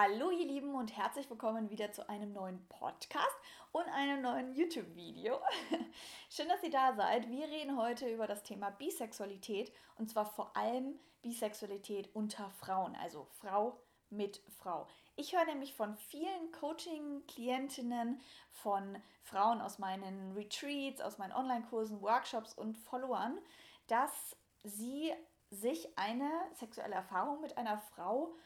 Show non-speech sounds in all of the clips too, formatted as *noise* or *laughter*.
Hallo ihr Lieben und herzlich willkommen wieder zu einem neuen Podcast und einem neuen YouTube-Video. *laughs* Schön, dass ihr da seid. Wir reden heute über das Thema Bisexualität und zwar vor allem Bisexualität unter Frauen, also Frau mit Frau. Ich höre nämlich von vielen Coaching-Klientinnen, von Frauen aus meinen Retreats, aus meinen Online-Kursen, Workshops und Followern, dass sie sich eine sexuelle Erfahrung mit einer Frau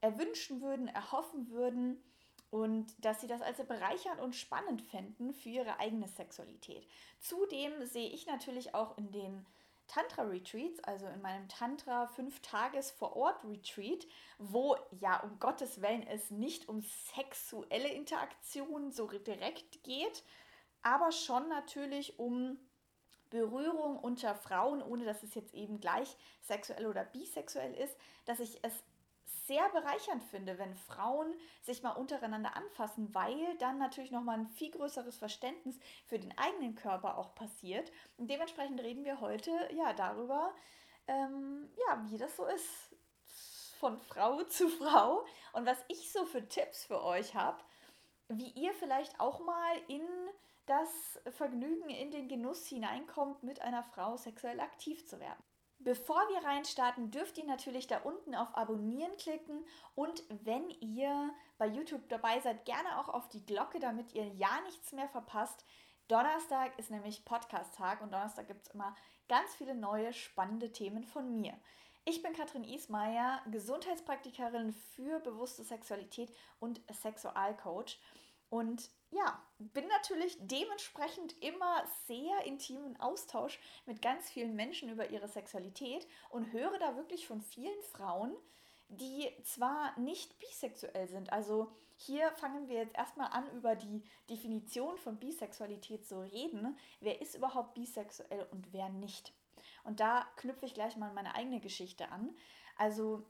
erwünschen würden, erhoffen würden und dass sie das also bereichernd und spannend fänden für ihre eigene Sexualität. Zudem sehe ich natürlich auch in den Tantra-Retreats, also in meinem Tantra 5-Tages-Vor-Ort-Retreat, wo ja um Gottes Willen es nicht um sexuelle Interaktion so direkt geht, aber schon natürlich um Berührung unter Frauen, ohne dass es jetzt eben gleich sexuell oder bisexuell ist, dass ich es sehr bereichernd finde, wenn Frauen sich mal untereinander anfassen, weil dann natürlich nochmal ein viel größeres Verständnis für den eigenen Körper auch passiert. Und dementsprechend reden wir heute ja darüber, ähm, ja, wie das so ist von Frau *laughs* zu Frau und was ich so für Tipps für euch habe, wie ihr vielleicht auch mal in das Vergnügen, in den Genuss hineinkommt, mit einer Frau sexuell aktiv zu werden. Bevor wir reinstarten, dürft ihr natürlich da unten auf Abonnieren klicken und wenn ihr bei YouTube dabei seid, gerne auch auf die Glocke, damit ihr ja nichts mehr verpasst. Donnerstag ist nämlich Podcast-Tag und Donnerstag gibt es immer ganz viele neue spannende Themen von mir. Ich bin Katrin Ismaier, Gesundheitspraktikerin für bewusste Sexualität und Sexualcoach. Und ja, bin natürlich dementsprechend immer sehr intimen Austausch mit ganz vielen Menschen über ihre Sexualität und höre da wirklich von vielen Frauen, die zwar nicht bisexuell sind. Also hier fangen wir jetzt erstmal an, über die Definition von Bisexualität zu reden. Wer ist überhaupt bisexuell und wer nicht? Und da knüpfe ich gleich mal meine eigene Geschichte an. Also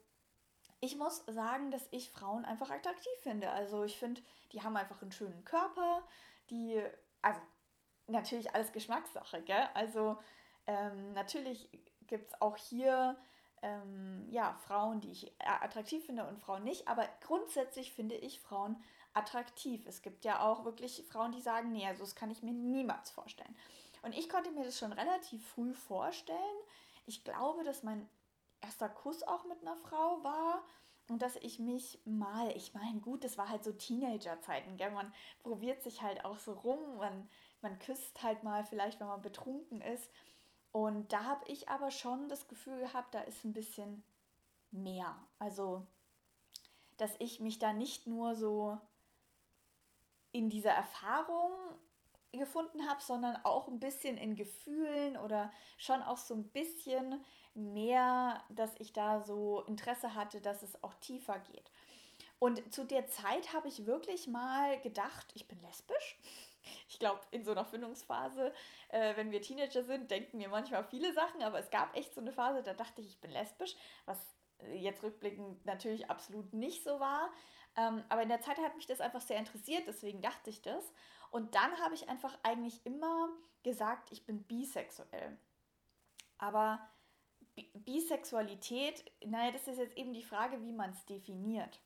ich muss sagen, dass ich Frauen einfach attraktiv finde. Also ich finde, die haben einfach einen schönen Körper, die, also natürlich alles Geschmackssache, gell? Also ähm, natürlich gibt es auch hier ähm, ja, Frauen, die ich attraktiv finde und Frauen nicht, aber grundsätzlich finde ich Frauen attraktiv. Es gibt ja auch wirklich Frauen, die sagen, nee, also das kann ich mir niemals vorstellen. Und ich konnte mir das schon relativ früh vorstellen. Ich glaube, dass mein erster Kuss auch mit einer Frau war und dass ich mich mal, ich meine, gut, das war halt so Teenager-Zeiten, gell? man probiert sich halt auch so rum, man, man küsst halt mal vielleicht, wenn man betrunken ist. Und da habe ich aber schon das Gefühl gehabt, da ist ein bisschen mehr. Also, dass ich mich da nicht nur so in dieser Erfahrung gefunden habe, sondern auch ein bisschen in Gefühlen oder schon auch so ein bisschen mehr, dass ich da so Interesse hatte, dass es auch tiefer geht. Und zu der Zeit habe ich wirklich mal gedacht, ich bin lesbisch. Ich glaube, in so einer Findungsphase, äh, wenn wir Teenager sind, denken wir manchmal viele Sachen, aber es gab echt so eine Phase, da dachte ich, ich bin lesbisch, was jetzt rückblickend natürlich absolut nicht so war. Ähm, aber in der Zeit hat mich das einfach sehr interessiert, deswegen dachte ich das. Und dann habe ich einfach eigentlich immer gesagt, ich bin bisexuell. Aber Bisexualität, naja, das ist jetzt eben die Frage, wie man es definiert.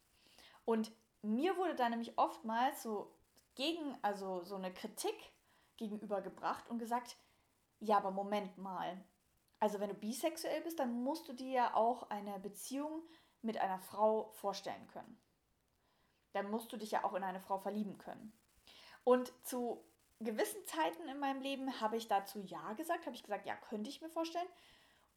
Und mir wurde da nämlich oftmals so gegen, also so eine Kritik gegenübergebracht und gesagt, ja, aber Moment mal. Also wenn du bisexuell bist, dann musst du dir ja auch eine Beziehung mit einer Frau vorstellen können. Dann musst du dich ja auch in eine Frau verlieben können. Und zu gewissen Zeiten in meinem Leben habe ich dazu ja gesagt, habe ich gesagt, ja, könnte ich mir vorstellen.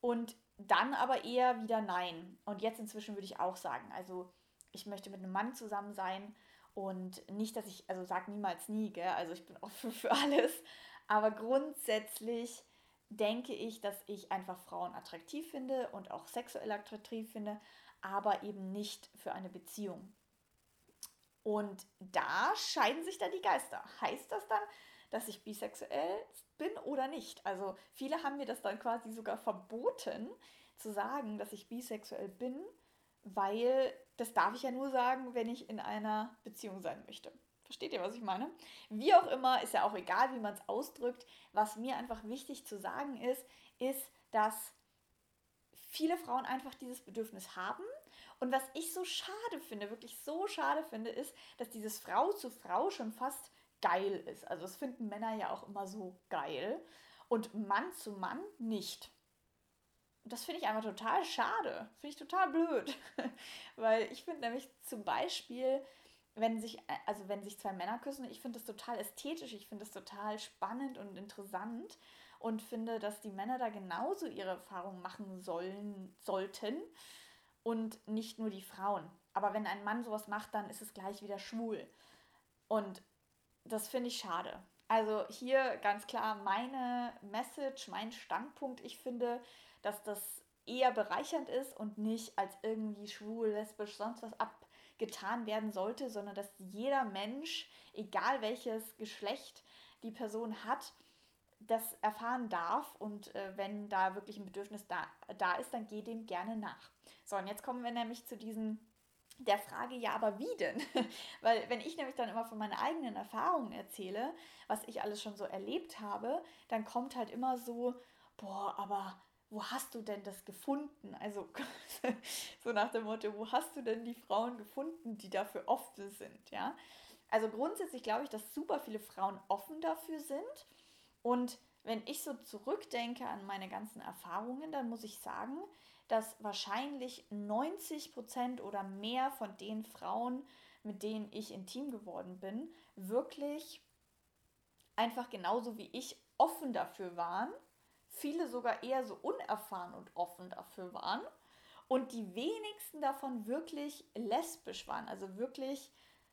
Und dann aber eher wieder nein. Und jetzt inzwischen würde ich auch sagen, also ich möchte mit einem Mann zusammen sein und nicht, dass ich, also sag niemals nie, gell? also ich bin *laughs* offen für alles, aber grundsätzlich denke ich, dass ich einfach Frauen attraktiv finde und auch sexuell attraktiv finde, aber eben nicht für eine Beziehung. Und da scheiden sich dann die Geister. Heißt das dann, dass ich bisexuell bin oder nicht. Also viele haben mir das dann quasi sogar verboten zu sagen, dass ich bisexuell bin, weil das darf ich ja nur sagen, wenn ich in einer Beziehung sein möchte. Versteht ihr, was ich meine? Wie auch immer, ist ja auch egal, wie man es ausdrückt. Was mir einfach wichtig zu sagen ist, ist, dass viele Frauen einfach dieses Bedürfnis haben Und was ich so schade finde, wirklich so schade finde, ist, dass dieses Frau zu Frau schon fast geil ist. Also das finden Männer ja auch immer so geil und Mann zu Mann nicht. Das finde ich einfach total schade. Finde ich total blöd. *laughs* Weil ich finde nämlich zum Beispiel, wenn sich, also wenn sich zwei Männer küssen, ich finde das total ästhetisch, ich finde das total spannend und interessant und finde, dass die Männer da genauso ihre Erfahrungen machen sollen, sollten und nicht nur die Frauen. Aber wenn ein Mann sowas macht, dann ist es gleich wieder schwul. Und das finde ich schade. Also hier ganz klar meine Message, mein Standpunkt. Ich finde, dass das eher bereichernd ist und nicht als irgendwie schwul, lesbisch, sonst was abgetan werden sollte, sondern dass jeder Mensch, egal welches Geschlecht die Person hat, das erfahren darf und äh, wenn da wirklich ein Bedürfnis da, da ist, dann geh dem gerne nach. So, und jetzt kommen wir nämlich zu diesen der Frage, ja, aber wie denn? *laughs* Weil wenn ich nämlich dann immer von meinen eigenen Erfahrungen erzähle, was ich alles schon so erlebt habe, dann kommt halt immer so, boah, aber wo hast du denn das gefunden? Also *laughs* so nach dem Motto, wo hast du denn die Frauen gefunden, die dafür offen sind, ja? Also grundsätzlich glaube ich, dass super viele Frauen offen dafür sind und wenn ich so zurückdenke an meine ganzen Erfahrungen, dann muss ich sagen, dass wahrscheinlich 90 Prozent oder mehr von den Frauen, mit denen ich intim geworden bin, wirklich einfach genauso wie ich offen dafür waren. Viele sogar eher so unerfahren und offen dafür waren. Und die wenigsten davon wirklich lesbisch waren. Also wirklich,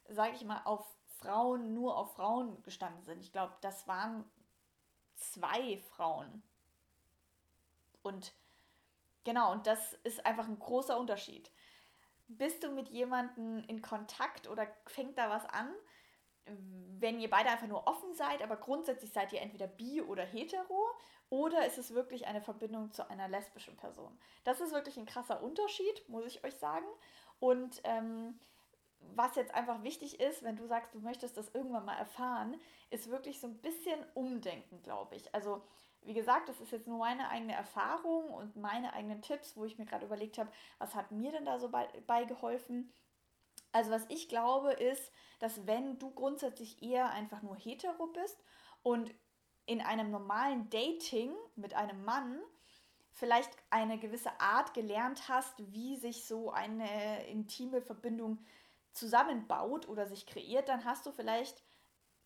sage ich mal, auf Frauen, nur auf Frauen gestanden sind. Ich glaube, das waren zwei Frauen. Und Genau, und das ist einfach ein großer Unterschied. Bist du mit jemandem in Kontakt oder fängt da was an, wenn ihr beide einfach nur offen seid, aber grundsätzlich seid ihr entweder bi oder hetero oder ist es wirklich eine Verbindung zu einer lesbischen Person? Das ist wirklich ein krasser Unterschied, muss ich euch sagen. Und ähm, was jetzt einfach wichtig ist, wenn du sagst, du möchtest das irgendwann mal erfahren, ist wirklich so ein bisschen umdenken, glaube ich. Also wie gesagt, das ist jetzt nur meine eigene Erfahrung und meine eigenen Tipps, wo ich mir gerade überlegt habe, was hat mir denn da so bei, beigeholfen. Also was ich glaube ist, dass wenn du grundsätzlich eher einfach nur hetero bist und in einem normalen Dating mit einem Mann vielleicht eine gewisse Art gelernt hast, wie sich so eine intime Verbindung zusammenbaut oder sich kreiert, dann hast du vielleicht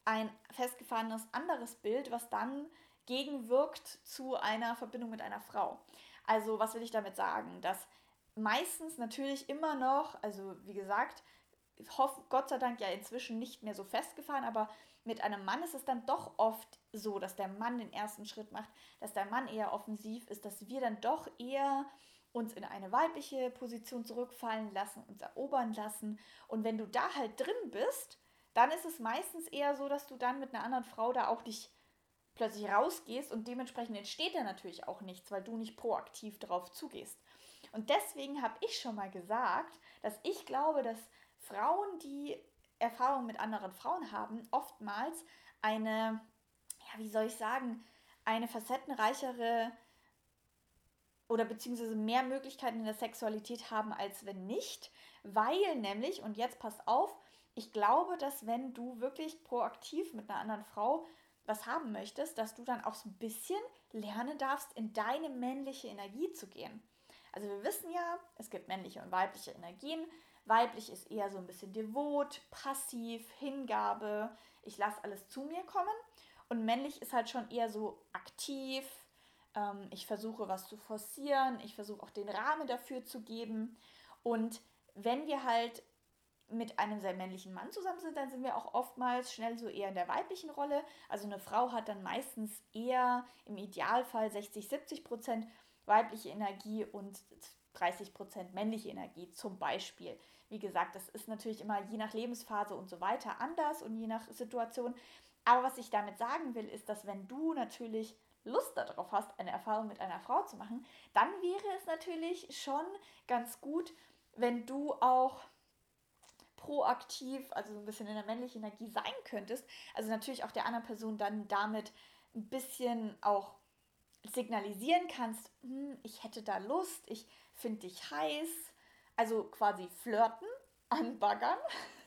ein festgefahrenes anderes Bild, was dann gegenwirkt zu einer Verbindung mit einer Frau. Also was will ich damit sagen? Dass meistens natürlich immer noch, also wie gesagt, hoff, Gott sei Dank ja inzwischen nicht mehr so festgefahren, aber mit einem Mann ist es dann doch oft so, dass der Mann den ersten Schritt macht, dass der Mann eher offensiv ist, dass wir dann doch eher uns in eine weibliche Position zurückfallen lassen, uns erobern lassen. Und wenn du da halt drin bist, dann ist es meistens eher so, dass du dann mit einer anderen Frau da auch dich plötzlich rausgehst und dementsprechend entsteht da natürlich auch nichts, weil du nicht proaktiv darauf zugehst. Und deswegen habe ich schon mal gesagt, dass ich glaube, dass Frauen, die Erfahrung mit anderen Frauen haben, oftmals eine, ja, wie soll ich sagen, eine facettenreichere oder beziehungsweise mehr Möglichkeiten in der Sexualität haben, als wenn nicht, weil nämlich, und jetzt passt auf, ich glaube, dass wenn du wirklich proaktiv mit einer anderen Frau was haben möchtest, dass du dann auch so ein bisschen lernen darfst, in deine männliche Energie zu gehen. Also wir wissen ja, es gibt männliche und weibliche Energien. Weiblich ist eher so ein bisschen devot, passiv, Hingabe, ich lasse alles zu mir kommen. Und männlich ist halt schon eher so aktiv, ähm, ich versuche was zu forcieren, ich versuche auch den Rahmen dafür zu geben. Und wenn wir halt mit einem sehr männlichen Mann zusammen sind, dann sind wir auch oftmals schnell so eher in der weiblichen Rolle. Also eine Frau hat dann meistens eher im Idealfall 60, 70 Prozent weibliche Energie und 30 Prozent männliche Energie zum Beispiel. Wie gesagt, das ist natürlich immer je nach Lebensphase und so weiter anders und je nach Situation. Aber was ich damit sagen will, ist, dass wenn du natürlich Lust darauf hast, eine Erfahrung mit einer Frau zu machen, dann wäre es natürlich schon ganz gut, wenn du auch proaktiv, also so ein bisschen in der männlichen Energie sein könntest. Also natürlich auch der anderen Person dann damit ein bisschen auch signalisieren kannst, hm, ich hätte da Lust, ich finde dich heiß, also quasi flirten, anbaggern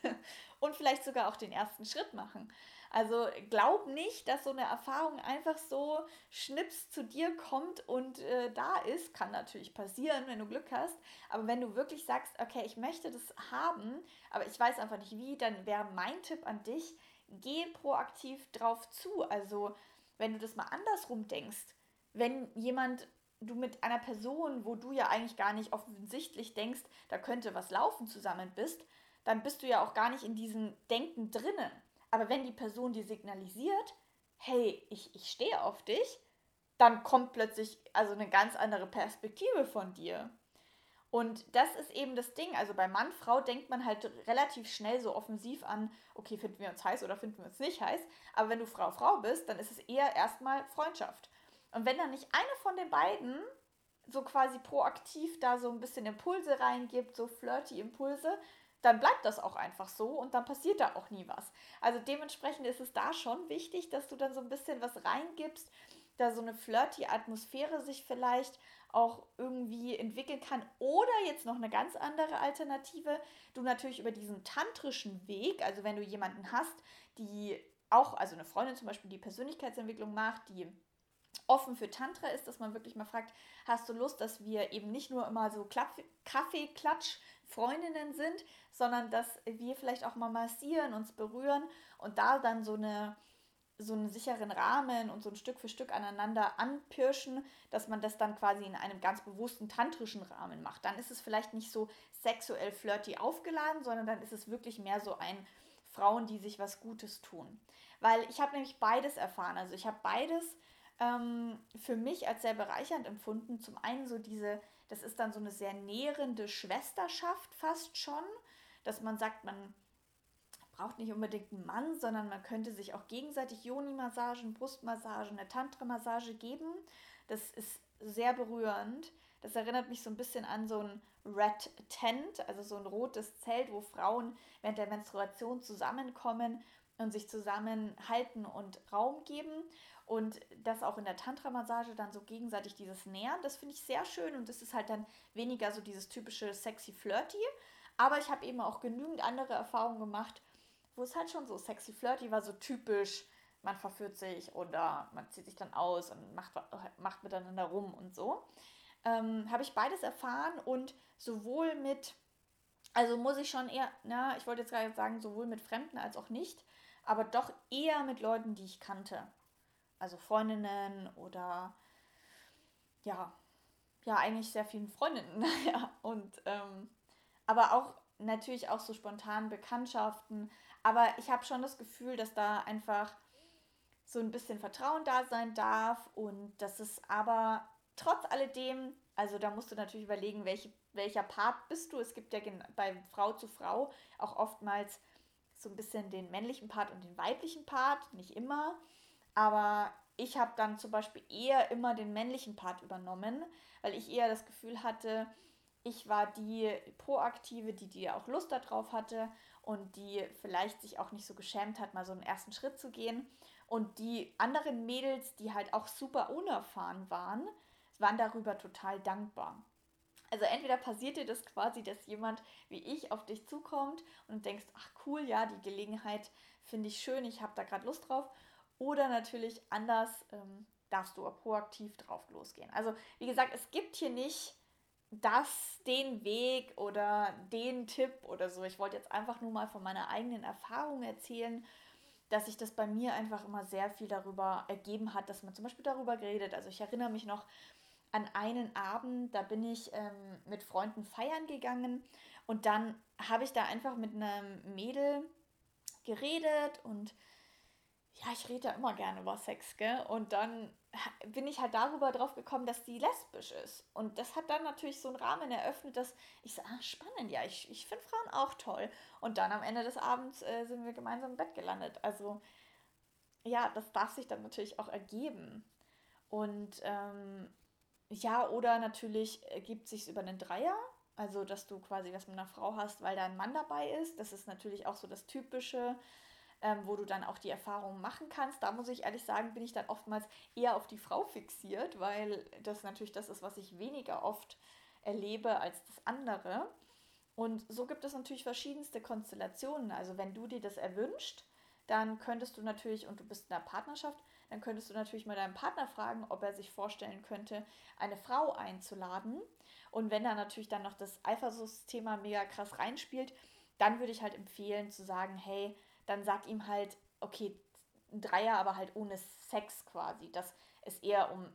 *laughs* und vielleicht sogar auch den ersten Schritt machen. Also glaub nicht, dass so eine Erfahrung einfach so schnips zu dir kommt und äh, da ist. Kann natürlich passieren, wenn du Glück hast. Aber wenn du wirklich sagst, okay, ich möchte das haben, aber ich weiß einfach nicht wie, dann wäre mein Tipp an dich, geh proaktiv drauf zu. Also wenn du das mal andersrum denkst, wenn jemand du mit einer Person, wo du ja eigentlich gar nicht offensichtlich denkst, da könnte was laufen zusammen bist, dann bist du ja auch gar nicht in diesem Denken drinnen. Aber wenn die Person dir signalisiert, hey, ich, ich stehe auf dich, dann kommt plötzlich also eine ganz andere Perspektive von dir. Und das ist eben das Ding. Also bei Mann, Frau denkt man halt relativ schnell so offensiv an, okay, finden wir uns heiß oder finden wir uns nicht heiß. Aber wenn du Frau, Frau bist, dann ist es eher erstmal Freundschaft. Und wenn dann nicht eine von den beiden so quasi proaktiv da so ein bisschen Impulse reingibt, so flirty Impulse, dann bleibt das auch einfach so und dann passiert da auch nie was. Also dementsprechend ist es da schon wichtig, dass du dann so ein bisschen was reingibst, da so eine flirty Atmosphäre sich vielleicht auch irgendwie entwickeln kann. Oder jetzt noch eine ganz andere Alternative, du natürlich über diesen tantrischen Weg, also wenn du jemanden hast, die auch, also eine Freundin zum Beispiel, die Persönlichkeitsentwicklung macht, die offen für Tantra ist, dass man wirklich mal fragt, hast du Lust, dass wir eben nicht nur immer so Kaffee-Klatsch Freundinnen sind, sondern dass wir vielleicht auch mal massieren, uns berühren und da dann so eine so einen sicheren Rahmen und so ein Stück für Stück aneinander anpirschen, dass man das dann quasi in einem ganz bewussten tantrischen Rahmen macht. Dann ist es vielleicht nicht so sexuell flirty aufgeladen, sondern dann ist es wirklich mehr so ein Frauen, die sich was Gutes tun. Weil ich habe nämlich beides erfahren. Also ich habe beides ähm, für mich als sehr bereichernd empfunden. Zum einen so diese, das ist dann so eine sehr nährende Schwesterschaft fast schon, dass man sagt, man braucht nicht unbedingt einen Mann, sondern man könnte sich auch gegenseitig Joni-Massagen, Brustmassagen, eine Tantra-Massage geben. Das ist sehr berührend. Das erinnert mich so ein bisschen an so ein Red Tent, also so ein rotes Zelt, wo Frauen während der Menstruation zusammenkommen und sich zusammenhalten und Raum geben. Und das auch in der Tantra-Massage dann so gegenseitig dieses Nähern, das finde ich sehr schön und das ist halt dann weniger so dieses typische sexy flirty. Aber ich habe eben auch genügend andere Erfahrungen gemacht, wo es halt schon so sexy flirty war, so typisch, man verführt sich oder man zieht sich dann aus und macht, macht miteinander rum und so. Ähm, habe ich beides erfahren und sowohl mit, also muss ich schon eher, na, ich wollte jetzt gerade sagen, sowohl mit Fremden als auch nicht, aber doch eher mit Leuten, die ich kannte. Also Freundinnen oder ja, ja, eigentlich sehr vielen Freundinnen. *laughs* ja, und ähm, aber auch natürlich auch so spontan Bekanntschaften. Aber ich habe schon das Gefühl, dass da einfach so ein bisschen Vertrauen da sein darf und dass es aber trotz alledem, also da musst du natürlich überlegen, welche, welcher Part bist du. Es gibt ja bei Frau zu Frau auch oftmals so ein bisschen den männlichen Part und den weiblichen Part, nicht immer. Aber ich habe dann zum Beispiel eher immer den männlichen Part übernommen, weil ich eher das Gefühl hatte, ich war die Proaktive, die, die auch Lust darauf hatte und die vielleicht sich auch nicht so geschämt hat, mal so einen ersten Schritt zu gehen. Und die anderen Mädels, die halt auch super unerfahren waren, waren darüber total dankbar. Also entweder passiert dir das quasi, dass jemand wie ich auf dich zukommt und denkst, ach cool, ja, die Gelegenheit finde ich schön, ich habe da gerade Lust drauf. Oder natürlich anders ähm, darfst du proaktiv drauf losgehen. Also wie gesagt, es gibt hier nicht das, den Weg oder den Tipp oder so. Ich wollte jetzt einfach nur mal von meiner eigenen Erfahrung erzählen, dass sich das bei mir einfach immer sehr viel darüber ergeben hat, dass man zum Beispiel darüber geredet. Also ich erinnere mich noch an einen Abend, da bin ich ähm, mit Freunden feiern gegangen und dann habe ich da einfach mit einem Mädel geredet und ja, ich rede ja immer gerne über Sex, gell? Und dann bin ich halt darüber drauf gekommen, dass die lesbisch ist. Und das hat dann natürlich so einen Rahmen eröffnet, dass ich so, ah, spannend, ja, ich, ich finde Frauen auch toll. Und dann am Ende des Abends äh, sind wir gemeinsam im Bett gelandet. Also ja, das darf sich dann natürlich auch ergeben. Und ähm, ja, oder natürlich ergibt sich über einen Dreier. Also, dass du quasi was mit einer Frau hast, weil da ein Mann dabei ist. Das ist natürlich auch so das Typische ähm, wo du dann auch die Erfahrungen machen kannst. Da muss ich ehrlich sagen, bin ich dann oftmals eher auf die Frau fixiert, weil das natürlich das ist, was ich weniger oft erlebe als das andere. Und so gibt es natürlich verschiedenste Konstellationen. Also wenn du dir das erwünscht, dann könntest du natürlich, und du bist in einer Partnerschaft, dann könntest du natürlich mal deinen Partner fragen, ob er sich vorstellen könnte, eine Frau einzuladen. Und wenn da natürlich dann noch das Eifersuchtsthema mega krass reinspielt, dann würde ich halt empfehlen zu sagen, hey, dann sag ihm halt, okay, ein Dreier, aber halt ohne Sex quasi, dass es eher um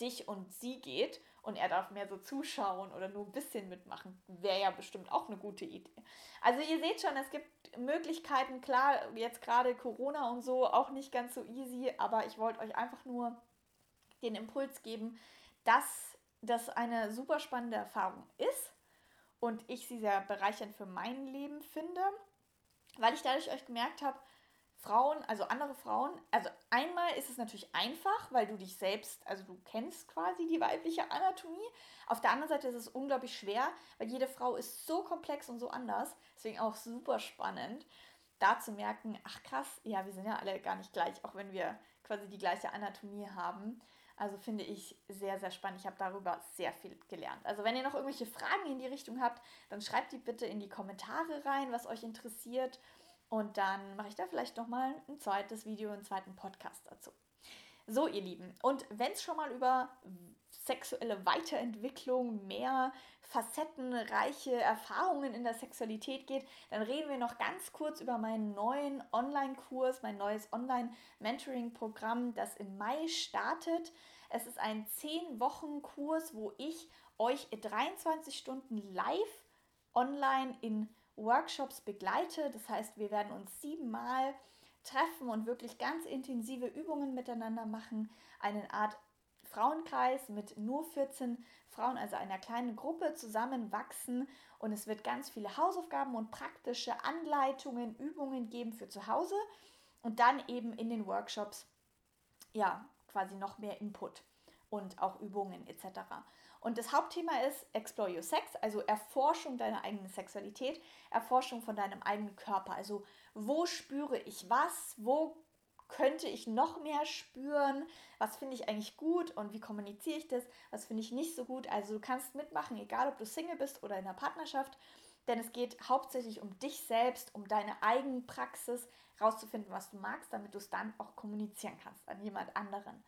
dich und sie geht und er darf mehr so zuschauen oder nur ein bisschen mitmachen, wäre ja bestimmt auch eine gute Idee. Also ihr seht schon, es gibt Möglichkeiten, klar, jetzt gerade Corona und so auch nicht ganz so easy, aber ich wollte euch einfach nur den Impuls geben, dass das eine super spannende Erfahrung ist und ich sie sehr bereichernd für mein Leben finde, weil ich dadurch euch gemerkt habe, Frauen, also andere Frauen, also einmal ist es natürlich einfach, weil du dich selbst, also du kennst quasi die weibliche Anatomie. Auf der anderen Seite ist es unglaublich schwer, weil jede Frau ist so komplex und so anders. Deswegen auch super spannend, da zu merken, ach krass, ja, wir sind ja alle gar nicht gleich, auch wenn wir quasi die gleiche Anatomie haben. Also finde ich sehr, sehr spannend. Ich habe darüber sehr viel gelernt. Also wenn ihr noch irgendwelche Fragen in die Richtung habt, dann schreibt die bitte in die Kommentare rein, was euch interessiert. Und dann mache ich da vielleicht nochmal ein zweites Video, einen zweiten Podcast dazu. So, ihr Lieben, und wenn es schon mal über sexuelle Weiterentwicklung, mehr facettenreiche Erfahrungen in der Sexualität geht, dann reden wir noch ganz kurz über meinen neuen Online-Kurs, mein neues Online-Mentoring-Programm, das im Mai startet. Es ist ein 10-Wochen-Kurs, wo ich euch 23 Stunden live online in Workshops begleite. Das heißt, wir werden uns siebenmal treffen und wirklich ganz intensive Übungen miteinander machen. Eine Art Frauenkreis mit nur 14 Frauen, also einer kleinen Gruppe, zusammenwachsen. Und es wird ganz viele Hausaufgaben und praktische Anleitungen, Übungen geben für zu Hause. Und dann eben in den Workshops, ja, quasi noch mehr Input und auch Übungen etc. Und das Hauptthema ist Explore Your Sex, also Erforschung deiner eigenen Sexualität, Erforschung von deinem eigenen Körper. Also wo spüre ich was, wo könnte ich noch mehr spüren, was finde ich eigentlich gut und wie kommuniziere ich das, was finde ich nicht so gut. Also du kannst mitmachen, egal ob du Single bist oder in einer Partnerschaft, denn es geht hauptsächlich um dich selbst, um deine eigene Praxis, rauszufinden, was du magst, damit du es dann auch kommunizieren kannst an jemand anderen.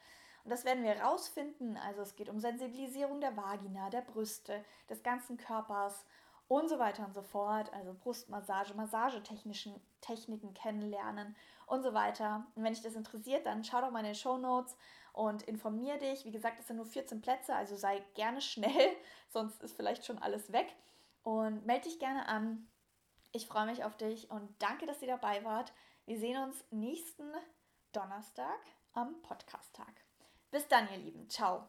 Und das werden wir herausfinden. Also es geht um Sensibilisierung der Vagina, der Brüste, des ganzen Körpers und so weiter und so fort. Also Brustmassage, Massagetechnischen Techniken kennenlernen und so weiter. Und wenn dich das interessiert, dann schau doch mal in den Show Notes und informier dich. Wie gesagt, es sind nur 14 Plätze, also sei gerne schnell, *laughs* sonst ist vielleicht schon alles weg. Und melde dich gerne an. Ich freue mich auf dich und danke, dass ihr dabei wart. Wir sehen uns nächsten Donnerstag am Podcast-Tag. Bis dann, ihr Lieben. Ciao.